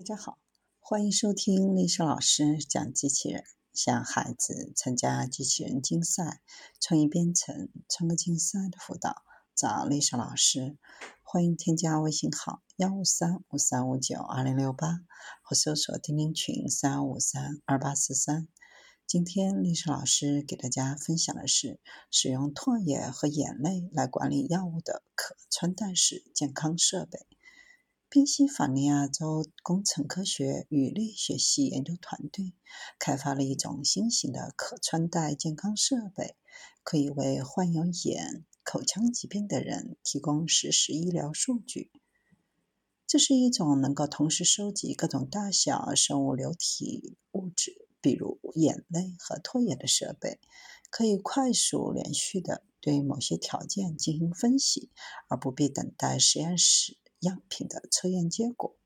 大家好，欢迎收听丽莎老师讲机器人。向孩子参加机器人竞赛、创意编程、创客竞赛的辅导，找丽莎老师。欢迎添加微信号幺五三五三五九二零六八，或搜索钉钉群三五三二八四三。今天丽莎老师给大家分享的是使用唾液和眼泪来管理药物的可穿戴式健康设备。宾夕法尼亚州工程科学与力学系研究团队开发了一种新型的可穿戴健康设备，可以为患有眼、口腔疾病的人提供实时医疗数据。这是一种能够同时收集各种大小生物流体物质，比如眼泪和唾液的设备，可以快速、连续的对某些条件进行分析，而不必等待实验室。样品的测验结果，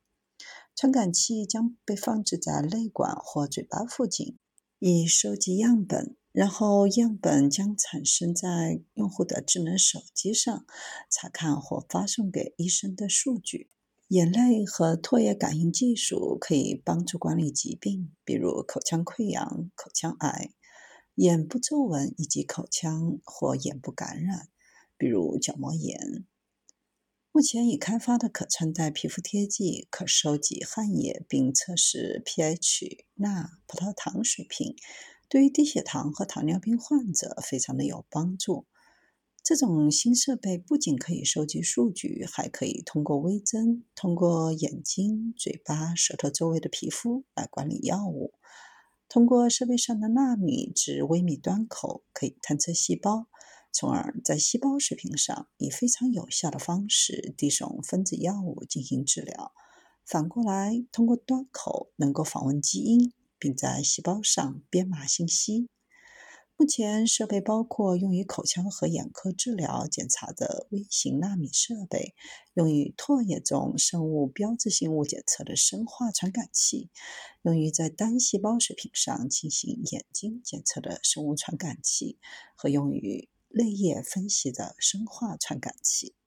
传感器将被放置在泪管或嘴巴附近，以收集样本，然后样本将产生在用户的智能手机上查看或发送给医生的数据。眼泪和唾液感应技术可以帮助管理疾病，比如口腔溃疡、口腔癌、眼部皱纹以及口腔或眼部感染，比如角膜炎。目前已开发的可穿戴皮肤贴剂可收集汗液并测试 pH、钠、葡萄糖水平，对于低血糖和糖尿病患者非常的有帮助。这种新设备不仅可以收集数据，还可以通过微针通过眼睛、嘴巴、舌头周围的皮肤来管理药物。通过设备上的纳米至微米端口，可以探测细胞。从而在细胞水平上以非常有效的方式递送分子药物进行治疗。反过来，通过端口能够访问基因，并在细胞上编码信息。目前设备包括用于口腔和眼科治疗检查的微型纳米设备，用于唾液中生物标志性物检测的生化传感器，用于在单细胞水平上进行眼睛检测的生物传感器，和用于。泪液分析的生化传感器。